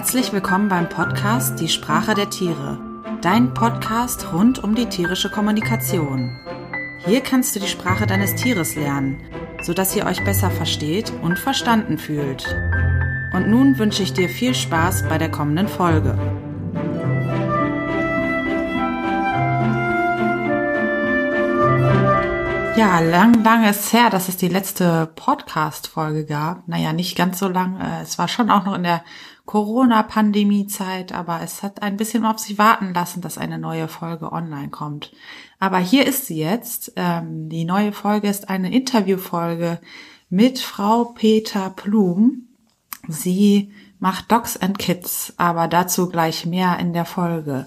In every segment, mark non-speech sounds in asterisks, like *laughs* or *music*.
Herzlich willkommen beim Podcast Die Sprache der Tiere, dein Podcast rund um die tierische Kommunikation. Hier kannst du die Sprache deines Tieres lernen, sodass ihr euch besser versteht und verstanden fühlt. Und nun wünsche ich dir viel Spaß bei der kommenden Folge. Ja, lang, lang ist her, dass es die letzte Podcast-Folge gab. Naja, nicht ganz so lang. Äh, es war schon auch noch in der Corona-Pandemie-Zeit, aber es hat ein bisschen auf sich warten lassen, dass eine neue Folge online kommt. Aber hier ist sie jetzt. Ähm, die neue Folge ist eine Interviewfolge mit Frau Peter Plum. Sie macht Dogs and Kids, aber dazu gleich mehr in der Folge.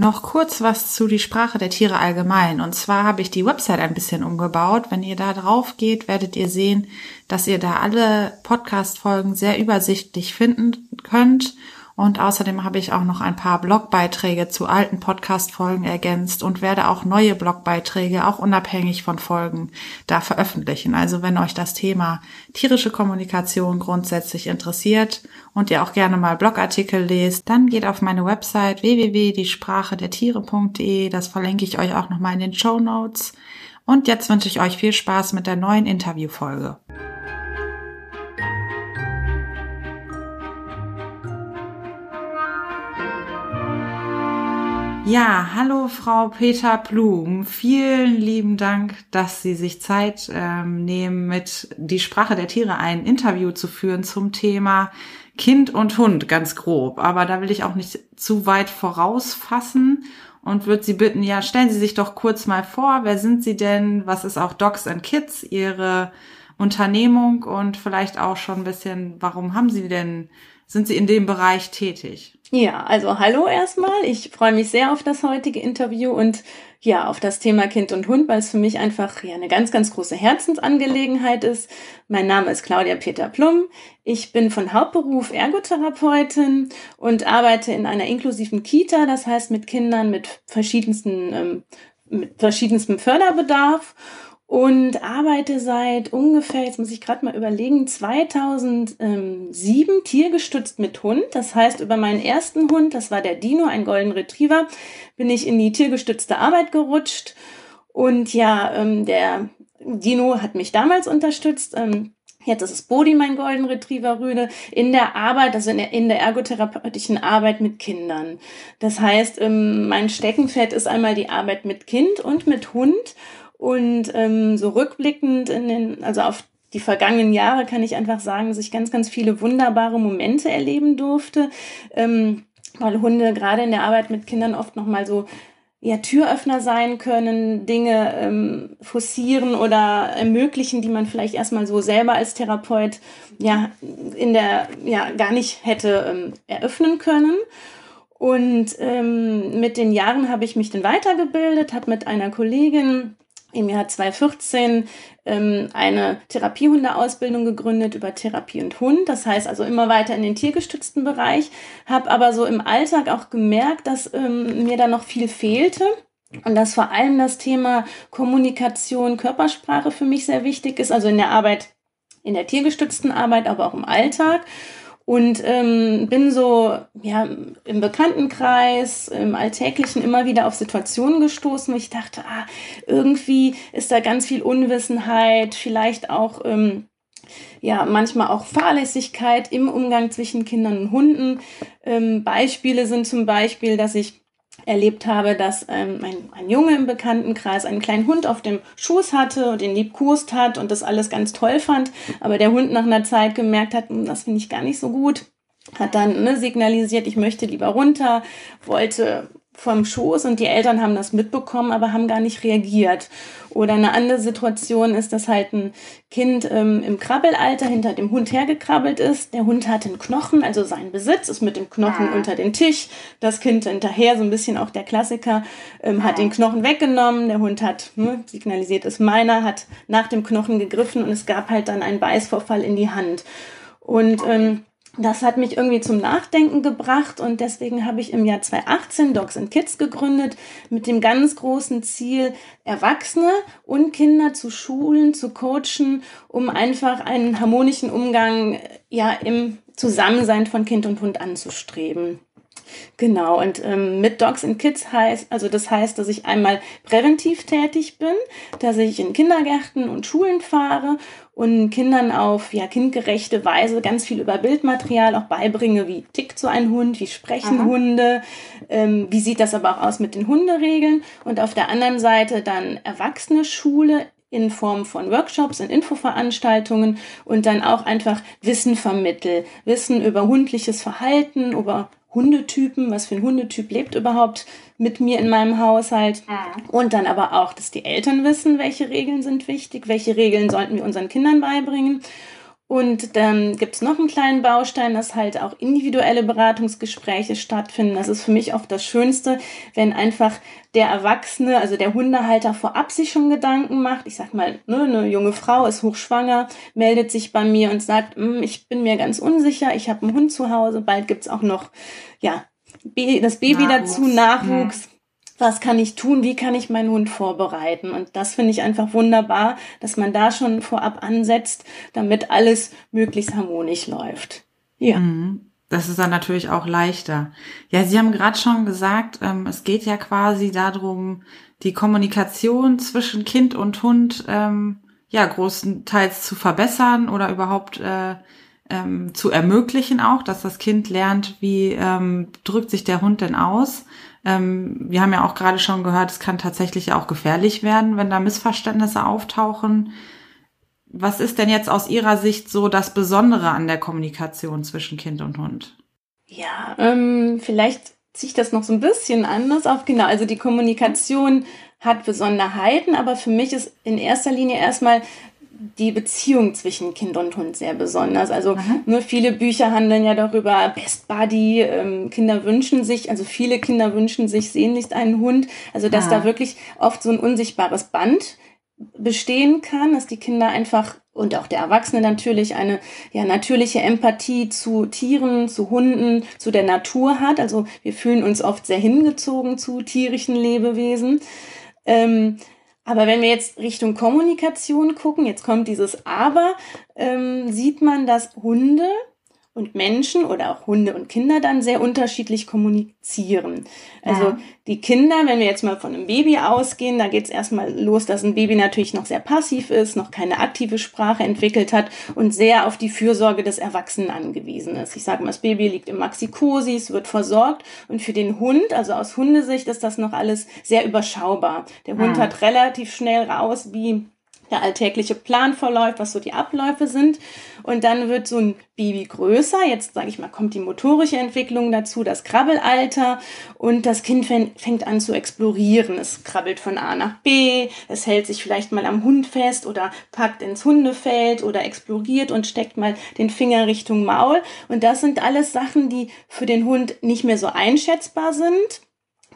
Noch kurz was zu die Sprache der Tiere allgemein. Und zwar habe ich die Website ein bisschen umgebaut. Wenn ihr da drauf geht, werdet ihr sehen, dass ihr da alle Podcast-Folgen sehr übersichtlich finden könnt und außerdem habe ich auch noch ein paar Blogbeiträge zu alten Podcast-Folgen ergänzt und werde auch neue Blogbeiträge, auch unabhängig von Folgen, da veröffentlichen. Also wenn euch das Thema tierische Kommunikation grundsätzlich interessiert und ihr auch gerne mal Blogartikel lest, dann geht auf meine Website www.diesprachedertiere.de. Das verlinke ich euch auch nochmal in den Show Notes. Und jetzt wünsche ich euch viel Spaß mit der neuen Interviewfolge. Ja, hallo Frau Peter Blum. Vielen lieben Dank, dass Sie sich Zeit ähm, nehmen, mit die Sprache der Tiere ein Interview zu führen zum Thema Kind und Hund, ganz grob. Aber da will ich auch nicht zu weit vorausfassen und würde Sie bitten, ja, stellen Sie sich doch kurz mal vor, wer sind Sie denn? Was ist auch Dogs and Kids, Ihre Unternehmung und vielleicht auch schon ein bisschen, warum haben Sie denn, sind Sie in dem Bereich tätig? Ja, also hallo erstmal. Ich freue mich sehr auf das heutige Interview und ja, auf das Thema Kind und Hund, weil es für mich einfach ja eine ganz, ganz große Herzensangelegenheit ist. Mein Name ist Claudia Peter Plum. Ich bin von Hauptberuf Ergotherapeutin und arbeite in einer inklusiven Kita, das heißt mit Kindern mit verschiedensten, ähm, mit verschiedenstem Förderbedarf und arbeite seit ungefähr, jetzt muss ich gerade mal überlegen, 2007 tiergestützt mit Hund. Das heißt, über meinen ersten Hund, das war der Dino, ein Golden Retriever, bin ich in die tiergestützte Arbeit gerutscht. Und ja, ähm, der Dino hat mich damals unterstützt. Ähm, Jetzt ist es Bodi, mein Golden Retriever Rüde, in der Arbeit, also in der, in der ergotherapeutischen Arbeit mit Kindern. Das heißt, ähm, mein Steckenpferd ist einmal die Arbeit mit Kind und mit Hund. Und ähm, so rückblickend in den, also auf die vergangenen Jahre kann ich einfach sagen, dass ich ganz, ganz viele wunderbare Momente erleben durfte, ähm, weil Hunde gerade in der Arbeit mit Kindern oft nochmal so ja, Türöffner sein können, Dinge ähm, forcieren oder ermöglichen, die man vielleicht erstmal so selber als Therapeut ja in der ja gar nicht hätte ähm, eröffnen können. Und ähm, mit den Jahren habe ich mich dann weitergebildet, habe mit einer Kollegin im Jahr 2014 ähm, eine Therapiehundeausbildung gegründet über Therapie und Hund. Das heißt also immer weiter in den tiergestützten Bereich. Habe aber so im Alltag auch gemerkt, dass ähm, mir da noch viel fehlte. Und dass vor allem das Thema Kommunikation, Körpersprache für mich sehr wichtig ist, also in der Arbeit, in der tiergestützten Arbeit, aber auch im Alltag und ähm, bin so ja im Bekanntenkreis, im Alltäglichen immer wieder auf Situationen gestoßen, wo ich dachte, ah, irgendwie ist da ganz viel Unwissenheit, vielleicht auch ähm, ja manchmal auch Fahrlässigkeit im Umgang zwischen Kindern und Hunden. Ähm, Beispiele sind zum Beispiel, dass ich erlebt habe, dass ähm, ein, ein Junge im Bekanntenkreis einen kleinen Hund auf dem Schoß hatte und ihn liebkost hat und das alles ganz toll fand, aber der Hund nach einer Zeit gemerkt hat, hm, das finde ich gar nicht so gut, hat dann ne, signalisiert, ich möchte lieber runter, wollte vom Schoß und die Eltern haben das mitbekommen, aber haben gar nicht reagiert. Oder eine andere Situation ist, dass halt ein Kind ähm, im Krabbelalter hinter dem Hund hergekrabbelt ist. Der Hund hat einen Knochen, also sein Besitz ist mit dem Knochen unter den Tisch. Das Kind hinterher, so ein bisschen auch der Klassiker, ähm, hat den Knochen weggenommen. Der Hund hat ne, signalisiert, ist meiner, hat nach dem Knochen gegriffen und es gab halt dann einen Beißvorfall in die Hand. Und ähm, das hat mich irgendwie zum Nachdenken gebracht und deswegen habe ich im Jahr 2018 Dogs and Kids gegründet mit dem ganz großen Ziel, Erwachsene und Kinder zu schulen, zu coachen, um einfach einen harmonischen Umgang ja im Zusammensein von Kind und Hund anzustreben. Genau, und ähm, mit Dogs and Kids heißt, also das heißt, dass ich einmal präventiv tätig bin, dass ich in Kindergärten und Schulen fahre und Kindern auf ja, kindgerechte Weise ganz viel über Bildmaterial auch beibringe, wie tickt so ein Hund, wie sprechen Aha. Hunde, ähm, wie sieht das aber auch aus mit den Hunderegeln und auf der anderen Seite dann Erwachsene Schule in Form von Workshops und Infoveranstaltungen und dann auch einfach Wissen vermittel, Wissen über hundliches Verhalten, über Hundetypen, was für ein Hundetyp lebt überhaupt mit mir in meinem Haushalt. Und dann aber auch, dass die Eltern wissen, welche Regeln sind wichtig, welche Regeln sollten wir unseren Kindern beibringen. Und dann gibt's noch einen kleinen Baustein, dass halt auch individuelle Beratungsgespräche stattfinden. Das ist für mich oft das Schönste, wenn einfach der Erwachsene, also der Hundehalter vorab sich schon Gedanken macht. Ich sag mal, ne, eine junge Frau ist hochschwanger, meldet sich bei mir und sagt, hm, ich bin mir ganz unsicher, ich habe einen Hund zu Hause, bald gibt's auch noch ja, das Baby Nachwuchs. dazu, Nachwuchs. Mhm was kann ich tun, wie kann ich meinen Hund vorbereiten. Und das finde ich einfach wunderbar, dass man da schon vorab ansetzt, damit alles möglichst harmonisch läuft. Ja. Mhm. Das ist dann natürlich auch leichter. Ja, Sie haben gerade schon gesagt, ähm, es geht ja quasi darum, die Kommunikation zwischen Kind und Hund ähm, ja großenteils zu verbessern oder überhaupt äh, ähm, zu ermöglichen auch, dass das Kind lernt, wie drückt sich der Hund denn aus. Ähm, wir haben ja auch gerade schon gehört, es kann tatsächlich auch gefährlich werden, wenn da Missverständnisse auftauchen. Was ist denn jetzt aus Ihrer Sicht so das Besondere an der Kommunikation zwischen Kind und Hund? Ja, ähm, vielleicht ziehe ich das noch so ein bisschen anders auf. Genau, also die Kommunikation hat Besonderheiten, aber für mich ist in erster Linie erstmal die Beziehung zwischen Kind und Hund sehr besonders. Also ne, viele Bücher handeln ja darüber, Best Buddy, ähm, Kinder wünschen sich, also viele Kinder wünschen sich sehnlichst einen Hund. Also dass Aha. da wirklich oft so ein unsichtbares Band bestehen kann, dass die Kinder einfach und auch der Erwachsene natürlich eine ja natürliche Empathie zu Tieren, zu Hunden, zu der Natur hat. Also wir fühlen uns oft sehr hingezogen zu tierischen Lebewesen. Ähm, aber wenn wir jetzt Richtung Kommunikation gucken, jetzt kommt dieses Aber, ähm, sieht man, dass Hunde und Menschen oder auch Hunde und Kinder dann sehr unterschiedlich kommunizieren. Also ja. die Kinder, wenn wir jetzt mal von einem Baby ausgehen, da geht es erstmal los, dass ein Baby natürlich noch sehr passiv ist, noch keine aktive Sprache entwickelt hat und sehr auf die Fürsorge des Erwachsenen angewiesen ist. Ich sage mal, das Baby liegt im Maxikosis, wird versorgt und für den Hund, also aus Hundesicht, ist das noch alles sehr überschaubar. Der Hund ja. hat relativ schnell raus, wie der alltägliche Plan verläuft, was so die Abläufe sind. Und dann wird so ein Baby größer. Jetzt sage ich mal, kommt die motorische Entwicklung dazu, das Krabbelalter und das Kind fängt an zu explorieren. Es krabbelt von A nach B, es hält sich vielleicht mal am Hund fest oder packt ins Hundefeld oder exploriert und steckt mal den Finger Richtung Maul. Und das sind alles Sachen, die für den Hund nicht mehr so einschätzbar sind.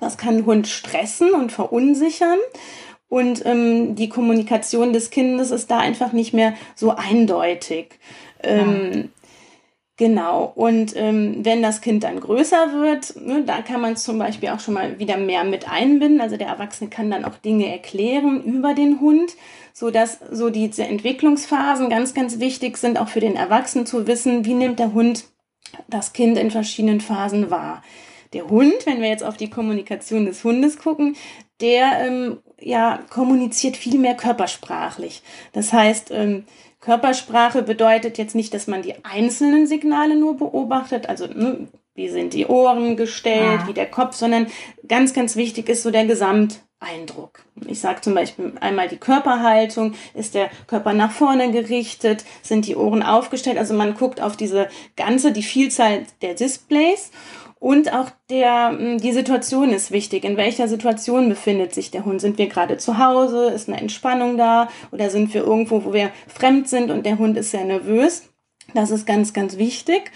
Das kann Hund stressen und verunsichern. Und ähm, die Kommunikation des Kindes ist da einfach nicht mehr so eindeutig. Ähm, Genau. Und ähm, wenn das Kind dann größer wird, ne, da kann man zum Beispiel auch schon mal wieder mehr mit einbinden. Also der Erwachsene kann dann auch Dinge erklären über den Hund, so dass so diese Entwicklungsphasen ganz, ganz wichtig sind, auch für den Erwachsenen zu wissen, wie nimmt der Hund das Kind in verschiedenen Phasen wahr. Der Hund, wenn wir jetzt auf die Kommunikation des Hundes gucken, der ähm, ja kommuniziert viel mehr körpersprachlich. Das heißt, ähm, Körpersprache bedeutet jetzt nicht, dass man die einzelnen Signale nur beobachtet, also ne, wie sind die Ohren gestellt, ja. wie der Kopf, sondern ganz, ganz wichtig ist so der Gesamteindruck. Ich sage zum Beispiel einmal die Körperhaltung, ist der Körper nach vorne gerichtet, sind die Ohren aufgestellt, also man guckt auf diese ganze, die Vielzahl der Displays und auch der, hm, die Situation ist wichtig. In welcher Situation befindet sich der Hund? Sind wir gerade zu Hause? Ist eine Entspannung da? Oder sind wir irgendwo, wo wir fremd sind und der Hund ist sehr nervös? Das ist ganz, ganz wichtig.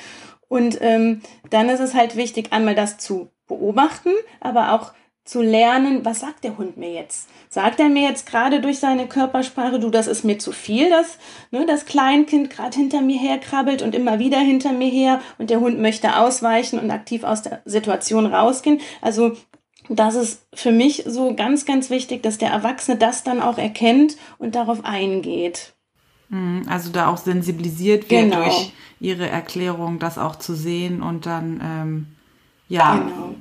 Und ähm, dann ist es halt wichtig, einmal das zu beobachten, aber auch zu lernen, was sagt der Hund mir jetzt? Sagt er mir jetzt gerade durch seine Körpersprache, du, das ist mir zu viel, dass ne, das Kleinkind gerade hinter mir herkrabbelt und immer wieder hinter mir her und der Hund möchte ausweichen und aktiv aus der Situation rausgehen. Also das ist für mich so ganz, ganz wichtig, dass der Erwachsene das dann auch erkennt und darauf eingeht. Mhm, also da auch sensibilisiert wird genau. durch ihre Erklärung, das auch zu sehen und dann ähm, ja genau.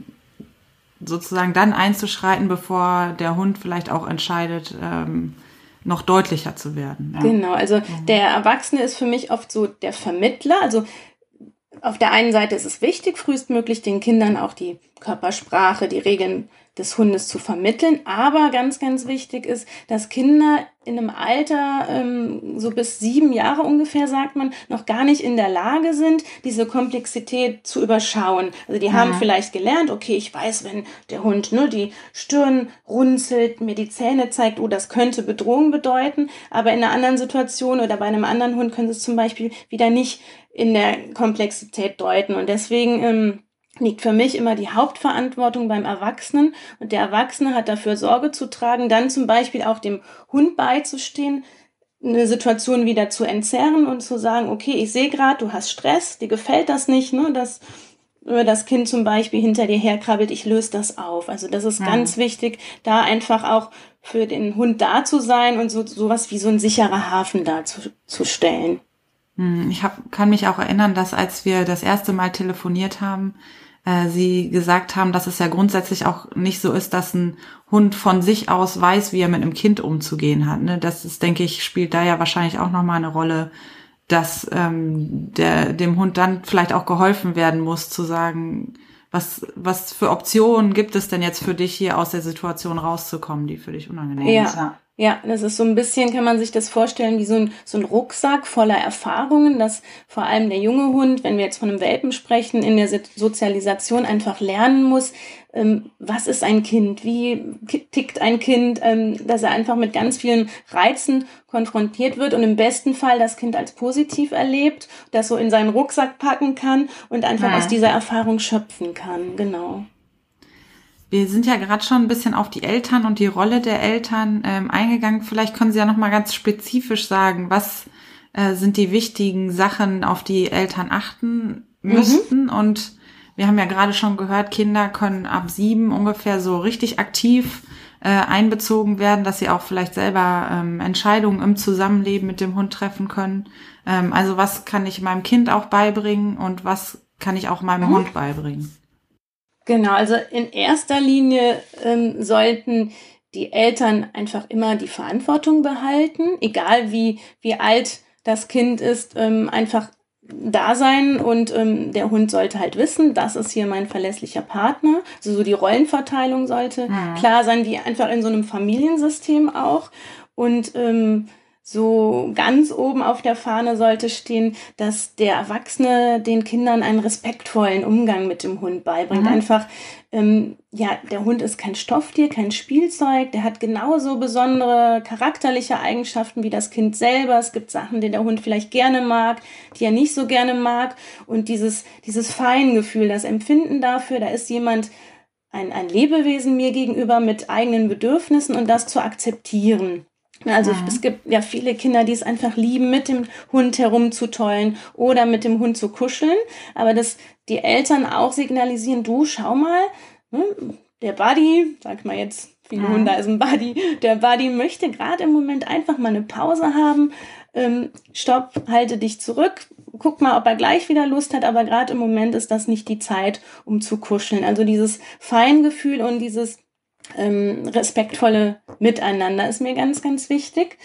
Sozusagen dann einzuschreiten, bevor der Hund vielleicht auch entscheidet, ähm, noch deutlicher zu werden. Ja. Genau, also mhm. der Erwachsene ist für mich oft so der Vermittler. Also auf der einen Seite ist es wichtig, frühestmöglich den Kindern auch die Körpersprache, die Regeln des Hundes zu vermitteln. Aber ganz, ganz wichtig ist, dass Kinder in einem Alter, ähm, so bis sieben Jahre ungefähr, sagt man, noch gar nicht in der Lage sind, diese Komplexität zu überschauen. Also die haben vielleicht gelernt, okay, ich weiß, wenn der Hund nur die Stirn runzelt, mir die Zähne zeigt, oh, das könnte Bedrohung bedeuten. Aber in einer anderen Situation oder bei einem anderen Hund können sie es zum Beispiel wieder nicht in der Komplexität deuten. Und deswegen ähm, liegt für mich immer die Hauptverantwortung beim Erwachsenen und der Erwachsene hat dafür Sorge zu tragen, dann zum Beispiel auch dem Hund beizustehen, eine Situation wieder zu entzerren und zu sagen, okay, ich sehe gerade, du hast Stress, dir gefällt das nicht, ne, dass das Kind zum Beispiel hinter dir herkrabbelt, ich löse das auf. Also das ist ja. ganz wichtig, da einfach auch für den Hund da zu sein und so sowas wie so ein sicherer Hafen da zu, zu stellen. Hm, ich hab, kann mich auch erinnern, dass als wir das erste Mal telefoniert haben, äh, sie gesagt haben, dass es ja grundsätzlich auch nicht so ist, dass ein Hund von sich aus weiß, wie er mit einem Kind umzugehen hat. Ne? Das ist, denke ich, spielt da ja wahrscheinlich auch nochmal eine Rolle, dass ähm, der, dem Hund dann vielleicht auch geholfen werden muss, zu sagen, was, was für Optionen gibt es denn jetzt für dich hier aus der Situation rauszukommen, die für dich unangenehm ja. ist? Ja. Ja, das ist so ein bisschen, kann man sich das vorstellen, wie so ein, so ein Rucksack voller Erfahrungen, dass vor allem der junge Hund, wenn wir jetzt von einem Welpen sprechen, in der Sozialisation einfach lernen muss, ähm, was ist ein Kind, wie tickt ein Kind, ähm, dass er einfach mit ganz vielen Reizen konfrontiert wird und im besten Fall das Kind als positiv erlebt, das so in seinen Rucksack packen kann und einfach ja. aus dieser Erfahrung schöpfen kann, genau. Wir sind ja gerade schon ein bisschen auf die Eltern und die Rolle der Eltern ähm, eingegangen. Vielleicht können Sie ja noch mal ganz spezifisch sagen, was äh, sind die wichtigen Sachen, auf die Eltern achten müssten. Mhm. Und wir haben ja gerade schon gehört, Kinder können ab sieben ungefähr so richtig aktiv äh, einbezogen werden, dass sie auch vielleicht selber ähm, Entscheidungen im Zusammenleben mit dem Hund treffen können. Ähm, also was kann ich meinem Kind auch beibringen und was kann ich auch meinem mhm. Hund beibringen? Genau, also in erster Linie ähm, sollten die Eltern einfach immer die Verantwortung behalten, egal wie, wie alt das Kind ist, ähm, einfach da sein und ähm, der Hund sollte halt wissen, das ist hier mein verlässlicher Partner. Also so die Rollenverteilung sollte mhm. klar sein, wie einfach in so einem Familiensystem auch. Und ähm, so ganz oben auf der Fahne sollte stehen, dass der Erwachsene den Kindern einen respektvollen Umgang mit dem Hund beibringt. Mhm. Einfach, ähm, ja, der Hund ist kein Stofftier, kein Spielzeug, der hat genauso besondere charakterliche Eigenschaften wie das Kind selber. Es gibt Sachen, die der Hund vielleicht gerne mag, die er nicht so gerne mag. Und dieses, dieses Feingefühl, das Empfinden dafür, da ist jemand, ein, ein Lebewesen mir gegenüber mit eigenen Bedürfnissen und das zu akzeptieren. Also mhm. es gibt ja viele Kinder, die es einfach lieben, mit dem Hund herumzutollen oder mit dem Hund zu kuscheln. Aber dass die Eltern auch signalisieren, du schau mal, ne, der Buddy, sag mal jetzt, viele mhm. Hunde als ein Buddy, der Buddy möchte gerade im Moment einfach mal eine Pause haben. Ähm, stopp, halte dich zurück, guck mal, ob er gleich wieder Lust hat, aber gerade im Moment ist das nicht die Zeit, um zu kuscheln. Also dieses Feingefühl und dieses ähm, respektvolle Miteinander ist mir ganz, ganz wichtig.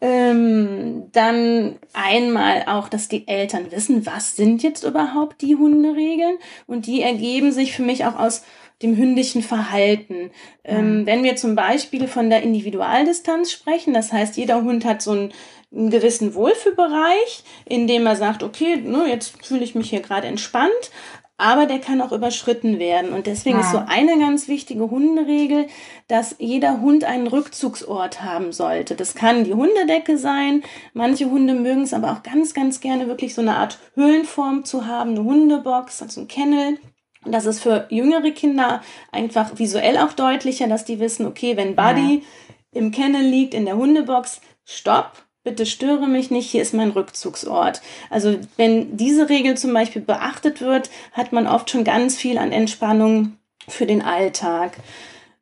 Ähm, dann einmal auch, dass die Eltern wissen, was sind jetzt überhaupt die Hunderegeln und die ergeben sich für mich auch aus dem hündischen Verhalten. Ähm, mhm. wenn wir zum Beispiel von der Individualdistanz sprechen, das heißt, jeder Hund hat so einen, einen gewissen Wohlfühlbereich, in dem er sagt, okay, ne, jetzt fühle ich mich hier gerade entspannt, aber der kann auch überschritten werden. Und deswegen ja. ist so eine ganz wichtige Hunderegel, dass jeder Hund einen Rückzugsort haben sollte. Das kann die Hundedecke sein. Manche Hunde mögen es aber auch ganz, ganz gerne wirklich so eine Art Höhlenform zu haben, eine Hundebox, also ein Kennel Und das ist für jüngere Kinder einfach visuell auch deutlicher, dass die wissen, okay, wenn Buddy ja. im Kennel liegt, in der Hundebox, stopp, bitte störe mich nicht, hier ist mein Rückzugsort. Also wenn diese Regel zum Beispiel beachtet wird, hat man oft schon ganz viel an Entspannung für den Alltag.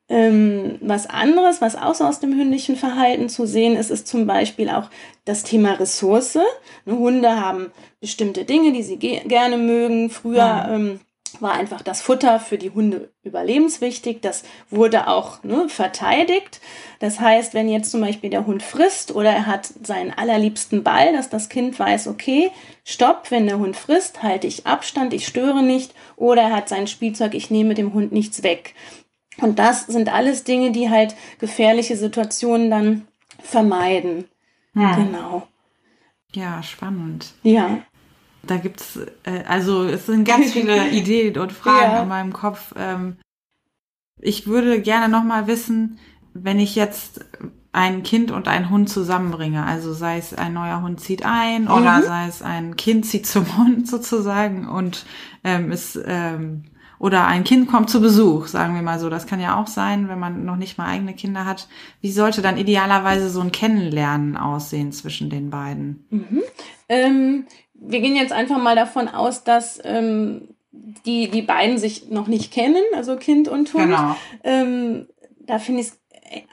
Ähm, was anderes, was auch so aus dem hündischen Verhalten zu sehen ist, ist zum Beispiel auch das Thema Ressource. Ne, Hunde haben bestimmte Dinge, die sie ge gerne mögen. Früher ja. ähm, war einfach das Futter für die Hunde überlebenswichtig. Das wurde auch ne, verteidigt. Das heißt, wenn jetzt zum Beispiel der Hund frisst oder er hat seinen allerliebsten Ball, dass das Kind weiß, okay, stopp, wenn der Hund frisst, halte ich Abstand, ich störe nicht. Oder er hat sein Spielzeug, ich nehme dem Hund nichts weg. Und das sind alles Dinge, die halt gefährliche Situationen dann vermeiden. Hm. Genau. Ja, spannend. Ja. Da gibt's, äh, also es sind ganz viele *laughs* Ideen und Fragen ja. in meinem Kopf. Ähm, ich würde gerne nochmal wissen, wenn ich jetzt ein Kind und einen Hund zusammenbringe, also sei es ein neuer Hund zieht ein mhm. oder sei es ein Kind zieht zum *laughs* Hund sozusagen und ähm, es ähm, oder ein Kind kommt zu Besuch, sagen wir mal so. Das kann ja auch sein, wenn man noch nicht mal eigene Kinder hat. Wie sollte dann idealerweise so ein Kennenlernen aussehen zwischen den beiden? Mhm. Ähm, wir gehen jetzt einfach mal davon aus, dass ähm, die, die beiden sich noch nicht kennen, also Kind und Hund. Genau. Ähm, da finde ich es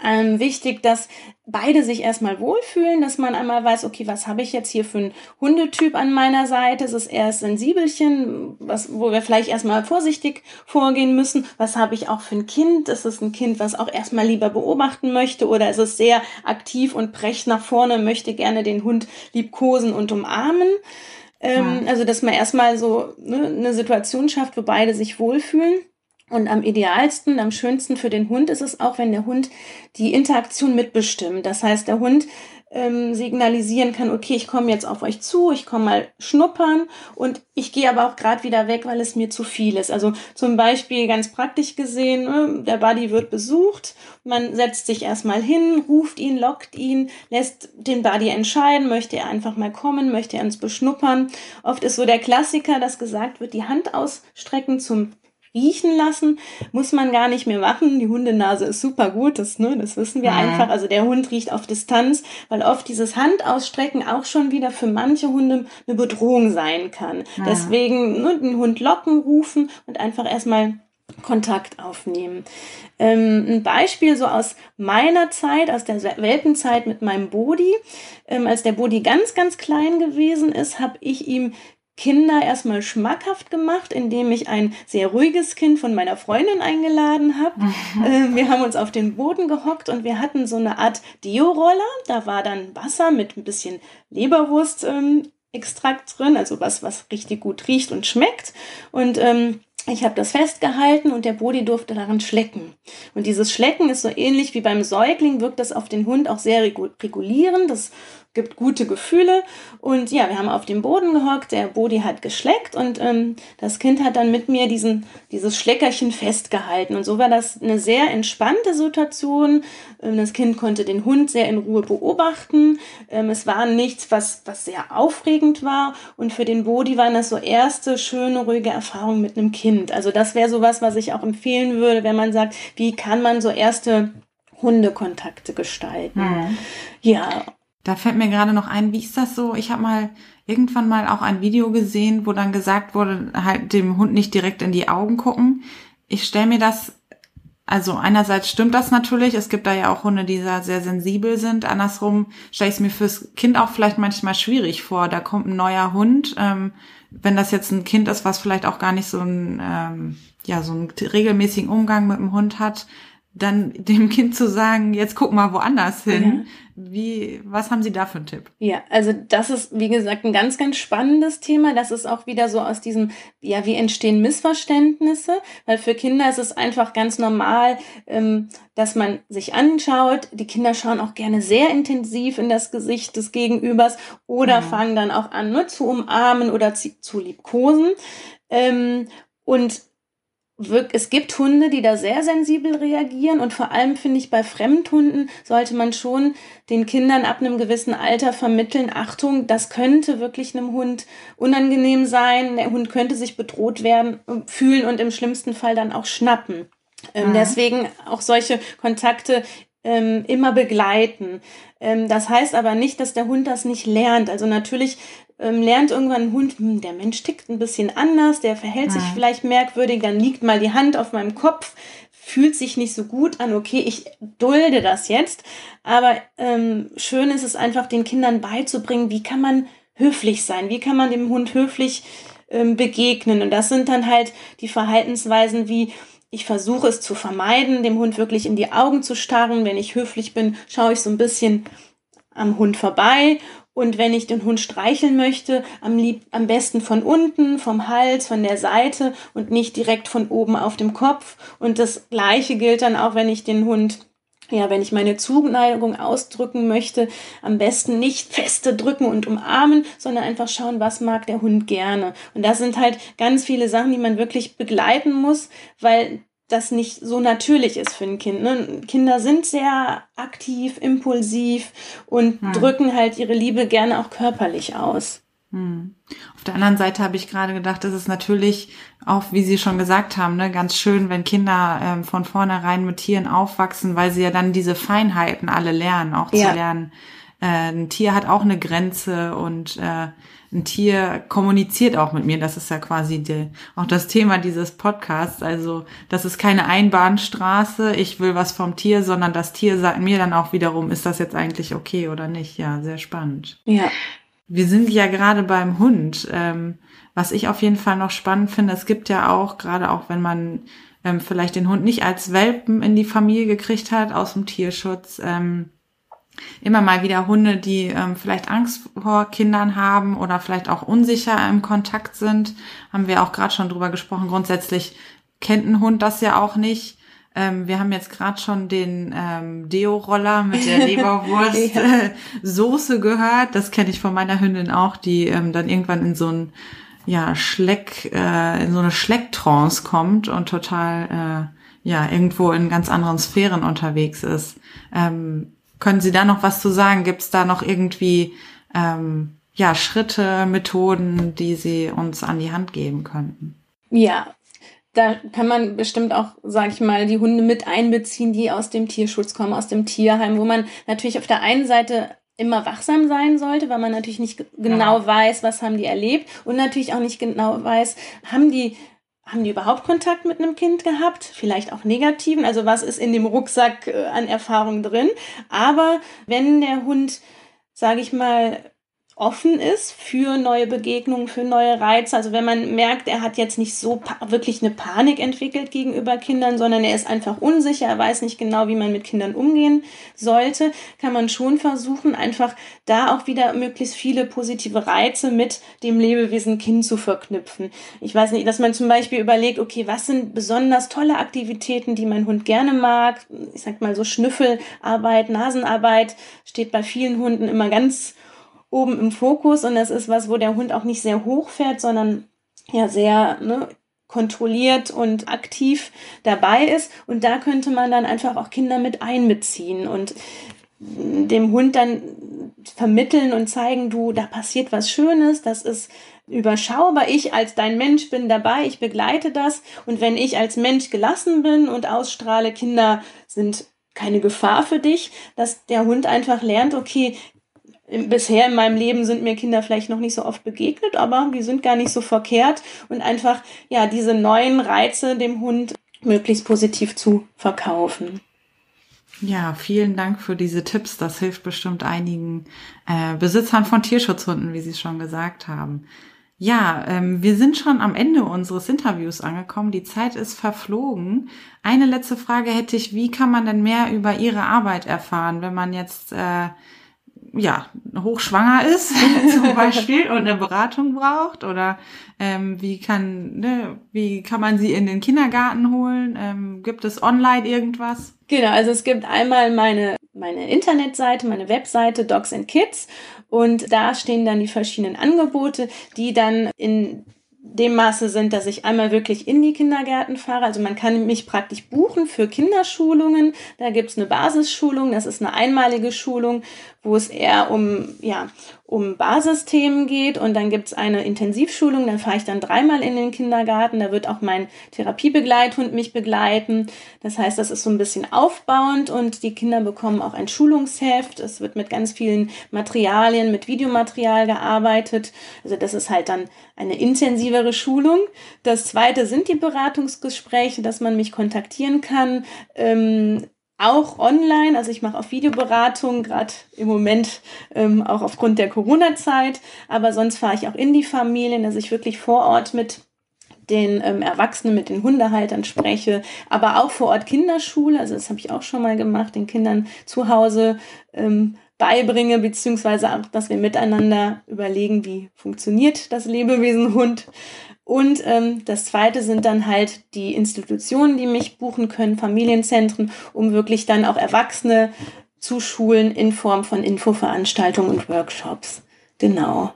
ähm, wichtig, dass beide sich erstmal wohlfühlen, dass man einmal weiß, okay, was habe ich jetzt hier für einen Hundetyp an meiner Seite? Ist es eher Sensibelchen, was, wo wir vielleicht erstmal vorsichtig vorgehen müssen? Was habe ich auch für ein Kind? Ist es ein Kind, was auch erstmal lieber beobachten möchte oder ist es sehr aktiv und brecht nach vorne, möchte gerne den Hund liebkosen und umarmen? Ähm, ja. Also, dass man erstmal so ne, eine Situation schafft, wo beide sich wohlfühlen. Und am idealsten, am schönsten für den Hund ist es auch, wenn der Hund die Interaktion mitbestimmt. Das heißt, der Hund ähm, signalisieren kann, okay, ich komme jetzt auf euch zu, ich komme mal schnuppern und ich gehe aber auch gerade wieder weg, weil es mir zu viel ist. Also zum Beispiel ganz praktisch gesehen, ne, der Buddy wird besucht, man setzt sich erstmal hin, ruft ihn, lockt ihn, lässt den Buddy entscheiden, möchte er einfach mal kommen, möchte er uns beschnuppern. Oft ist so der Klassiker, dass gesagt wird, die Hand ausstrecken zum riechen lassen, muss man gar nicht mehr machen. Die Hundenase ist super gut, das, ne, das wissen wir mhm. einfach. Also der Hund riecht auf Distanz, weil oft dieses Handausstrecken auch schon wieder für manche Hunde eine Bedrohung sein kann. Mhm. Deswegen ne, den Hund locken, rufen und einfach erstmal Kontakt aufnehmen. Ähm, ein Beispiel so aus meiner Zeit, aus der Welpenzeit mit meinem Bodi. Ähm, als der Bodi ganz, ganz klein gewesen ist, habe ich ihm Kinder erstmal schmackhaft gemacht, indem ich ein sehr ruhiges Kind von meiner Freundin eingeladen habe. Mhm. *laughs* Äh, wir haben uns auf den Boden gehockt und wir hatten so eine Art Dio-Roller. Da war dann Wasser mit ein bisschen Leberwurst. Ähm, Extrakt drin, also was, was richtig gut riecht und schmeckt. Und ähm, ich habe das festgehalten und der Bodi durfte daran schlecken. Und dieses Schlecken ist so ähnlich wie beim Säugling, wirkt das auf den Hund auch sehr regulierend. Das gibt gute Gefühle. Und ja, wir haben auf dem Boden gehockt, der Bodi hat geschleckt und ähm, das Kind hat dann mit mir diesen, dieses Schleckerchen festgehalten. Und so war das eine sehr entspannte Situation. Ähm, das Kind konnte den Hund sehr in Ruhe beobachten. Ähm, es war nichts, was, was sehr aufregend war. Und für den Bodi waren das so erste schöne, ruhige Erfahrungen mit einem Kind. Also das wäre sowas, was ich auch empfehlen würde, wenn man sagt, wie kann man so erste Hundekontakte gestalten. Mhm. Ja, da fällt mir gerade noch ein, wie ist das so? Ich habe mal irgendwann mal auch ein Video gesehen, wo dann gesagt wurde, halt dem Hund nicht direkt in die Augen gucken. Ich stelle mir das, also einerseits stimmt das natürlich, es gibt da ja auch Hunde, die da sehr sensibel sind. Andersrum stelle ich es mir fürs Kind auch vielleicht manchmal schwierig vor. Da kommt ein neuer Hund. Ähm, wenn das jetzt ein Kind ist, was vielleicht auch gar nicht so ein, ähm, ja, so einen regelmäßigen Umgang mit dem Hund hat, dann dem Kind zu sagen, jetzt guck mal woanders hin. Mhm. Wie, was haben Sie da für einen Tipp? Ja, also das ist, wie gesagt, ein ganz, ganz spannendes Thema. Das ist auch wieder so aus diesem, ja, wie entstehen Missverständnisse? Weil für Kinder ist es einfach ganz normal, ähm, dass man sich anschaut. Die Kinder schauen auch gerne sehr intensiv in das Gesicht des Gegenübers oder mhm. fangen dann auch an, nur zu umarmen oder zu, zu liebkosen. Ähm, und es gibt Hunde, die da sehr sensibel reagieren und vor allem finde ich bei Fremdhunden sollte man schon den Kindern ab einem gewissen Alter vermitteln, Achtung, das könnte wirklich einem Hund unangenehm sein, der Hund könnte sich bedroht werden, fühlen und im schlimmsten Fall dann auch schnappen. Ähm, mhm. Deswegen auch solche Kontakte ähm, immer begleiten. Ähm, das heißt aber nicht, dass der Hund das nicht lernt. Also natürlich ähm, lernt irgendwann ein Hund, hm, der Mensch tickt ein bisschen anders, der verhält ja. sich vielleicht merkwürdig, dann liegt mal die Hand auf meinem Kopf, fühlt sich nicht so gut an, okay, ich dulde das jetzt. Aber ähm, schön ist es einfach, den Kindern beizubringen, wie kann man höflich sein, wie kann man dem Hund höflich ähm, begegnen. Und das sind dann halt die Verhaltensweisen wie, ich versuche es zu vermeiden, dem Hund wirklich in die Augen zu starren. Wenn ich höflich bin, schaue ich so ein bisschen am Hund vorbei und wenn ich den Hund streicheln möchte, am, lieb, am besten von unten, vom Hals, von der Seite und nicht direkt von oben auf dem Kopf. Und das Gleiche gilt dann auch, wenn ich den Hund ja, wenn ich meine Zuneigung ausdrücken möchte, am besten nicht feste drücken und umarmen, sondern einfach schauen, was mag der Hund gerne. Und das sind halt ganz viele Sachen, die man wirklich begleiten muss, weil das nicht so natürlich ist für ein Kind. Ne? Kinder sind sehr aktiv, impulsiv und hm. drücken halt ihre Liebe gerne auch körperlich aus. Hm. Auf der anderen Seite habe ich gerade gedacht, es ist natürlich auch, wie Sie schon gesagt haben, ne, ganz schön, wenn Kinder ähm, von vornherein mit Tieren aufwachsen, weil sie ja dann diese Feinheiten alle lernen, auch ja. zu lernen. Äh, ein Tier hat auch eine Grenze und äh, ein Tier kommuniziert auch mit mir. Das ist ja quasi die, auch das Thema dieses Podcasts. Also das ist keine Einbahnstraße, ich will was vom Tier, sondern das Tier sagt mir dann auch wiederum, ist das jetzt eigentlich okay oder nicht. Ja, sehr spannend. Ja. Wir sind ja gerade beim Hund. Ähm, was ich auf jeden Fall noch spannend finde, es gibt ja auch, gerade auch wenn man ähm, vielleicht den Hund nicht als Welpen in die Familie gekriegt hat aus dem Tierschutz, ähm, immer mal wieder Hunde, die ähm, vielleicht Angst vor Kindern haben oder vielleicht auch unsicher im Kontakt sind. Haben wir auch gerade schon drüber gesprochen. Grundsätzlich kennt ein Hund das ja auch nicht. Ähm, wir haben jetzt gerade schon den ähm, Deo-Roller mit der *laughs* Leberwurst ja. äh, gehört. Das kenne ich von meiner Hündin auch, die ähm, dann irgendwann in so ein ja Schleck äh, in so eine Schlecktrance kommt und total äh, ja irgendwo in ganz anderen Sphären unterwegs ist. Ähm, können Sie da noch was zu sagen? Gibt es da noch irgendwie ähm, ja, Schritte, Methoden, die Sie uns an die Hand geben könnten? Ja, da kann man bestimmt auch, sage ich mal, die Hunde mit einbeziehen, die aus dem Tierschutz kommen, aus dem Tierheim, wo man natürlich auf der einen Seite immer wachsam sein sollte, weil man natürlich nicht genau weiß, was haben die erlebt und natürlich auch nicht genau weiß, haben die haben die überhaupt Kontakt mit einem Kind gehabt? Vielleicht auch negativen. Also was ist in dem Rucksack äh, an Erfahrung drin? Aber wenn der Hund, sage ich mal, offen ist für neue Begegnungen, für neue Reize. Also wenn man merkt, er hat jetzt nicht so wirklich eine Panik entwickelt gegenüber Kindern, sondern er ist einfach unsicher, er weiß nicht genau, wie man mit Kindern umgehen sollte, kann man schon versuchen, einfach da auch wieder möglichst viele positive Reize mit dem Lebewesen Kind zu verknüpfen. Ich weiß nicht, dass man zum Beispiel überlegt, okay, was sind besonders tolle Aktivitäten, die mein Hund gerne mag? Ich sag mal so Schnüffelarbeit, Nasenarbeit steht bei vielen Hunden immer ganz oben im Fokus und das ist was, wo der Hund auch nicht sehr hoch fährt, sondern ja sehr ne, kontrolliert und aktiv dabei ist. Und da könnte man dann einfach auch Kinder mit einbeziehen und dem Hund dann vermitteln und zeigen, du, da passiert was Schönes, das ist überschaubar. Ich als dein Mensch bin dabei, ich begleite das. Und wenn ich als Mensch gelassen bin und ausstrahle, Kinder sind keine Gefahr für dich, dass der Hund einfach lernt, okay, bisher in meinem Leben sind mir Kinder vielleicht noch nicht so oft begegnet, aber die sind gar nicht so verkehrt und einfach ja diese neuen Reize dem Hund möglichst positiv zu verkaufen. Ja, vielen Dank für diese Tipps. Das hilft bestimmt einigen äh, Besitzern von Tierschutzhunden, wie Sie schon gesagt haben. Ja, ähm, wir sind schon am Ende unseres Interviews angekommen. Die Zeit ist verflogen. Eine letzte Frage hätte ich, wie kann man denn mehr über Ihre Arbeit erfahren, wenn man jetzt äh, ja, hochschwanger ist *laughs* *laughs* zum Beispiel und eine Beratung braucht oder ähm, wie kann ne, wie kann man sie in den Kindergarten holen? Ähm, gibt es online irgendwas? Genau, also es gibt einmal meine meine Internetseite, meine Webseite Dogs and Kids und da stehen dann die verschiedenen Angebote, die dann in dem Maße sind, dass ich einmal wirklich in die Kindergärten fahre. Also man kann mich praktisch buchen für Kinderschulungen. Da gibt's eine Basisschulung, das ist eine einmalige Schulung, wo es eher um, ja, um Basisthemen geht. Und dann gibt's eine Intensivschulung, dann fahre ich dann dreimal in den Kindergarten. Da wird auch mein Therapiebegleithund mich begleiten. Das heißt, das ist so ein bisschen aufbauend und die Kinder bekommen auch ein Schulungsheft. Es wird mit ganz vielen Materialien, mit Videomaterial gearbeitet. Also das ist halt dann eine intensivere Schulung. Das zweite sind die Beratungsgespräche, dass man mich kontaktieren kann. Ähm, auch online, also ich mache auch Videoberatung, gerade im Moment ähm, auch aufgrund der Corona-Zeit, aber sonst fahre ich auch in die Familien, dass ich wirklich vor Ort mit den ähm, Erwachsenen, mit den Hundehaltern spreche, aber auch vor Ort Kinderschule, also das habe ich auch schon mal gemacht, den Kindern zu Hause ähm, beibringe, beziehungsweise auch, dass wir miteinander überlegen, wie funktioniert das Lebewesen Hund. Und ähm, das Zweite sind dann halt die Institutionen, die mich buchen können, Familienzentren, um wirklich dann auch Erwachsene zu schulen in Form von Infoveranstaltungen und Workshops. Genau.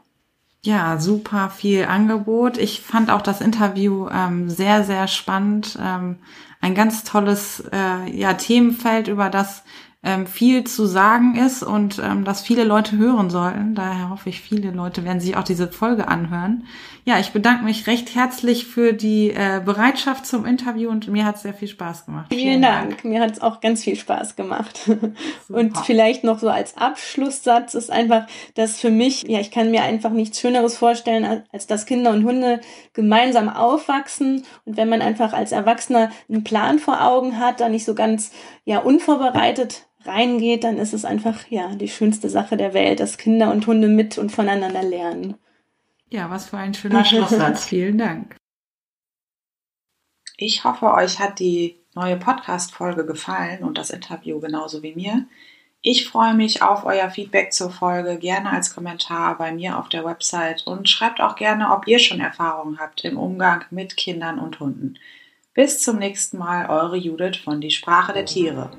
Ja, super viel Angebot. Ich fand auch das Interview ähm, sehr, sehr spannend. Ähm, ein ganz tolles äh, ja, Themenfeld, über das ähm, viel zu sagen ist und ähm, das viele Leute hören sollten. Daher hoffe ich, viele Leute werden sich auch diese Folge anhören. Ja, ich bedanke mich recht herzlich für die äh, Bereitschaft zum Interview und mir hat es sehr viel Spaß gemacht. Vielen, Vielen Dank. Dank. Mir hat es auch ganz viel Spaß gemacht. *laughs* und vielleicht noch so als Abschlusssatz ist einfach, dass für mich, ja, ich kann mir einfach nichts Schöneres vorstellen, als dass Kinder und Hunde gemeinsam aufwachsen und wenn man einfach als Erwachsener einen Plan vor Augen hat, da nicht so ganz ja unvorbereitet reingeht, dann ist es einfach ja die schönste Sache der Welt, dass Kinder und Hunde mit und voneinander lernen. Ja, was für ein schöner Schlusssatz. *laughs* Vielen Dank. Ich hoffe, euch hat die neue Podcast-Folge gefallen und das Interview genauso wie mir. Ich freue mich auf euer Feedback zur Folge, gerne als Kommentar bei mir auf der Website und schreibt auch gerne, ob ihr schon Erfahrungen habt im Umgang mit Kindern und Hunden. Bis zum nächsten Mal, eure Judith von Die Sprache der Tiere.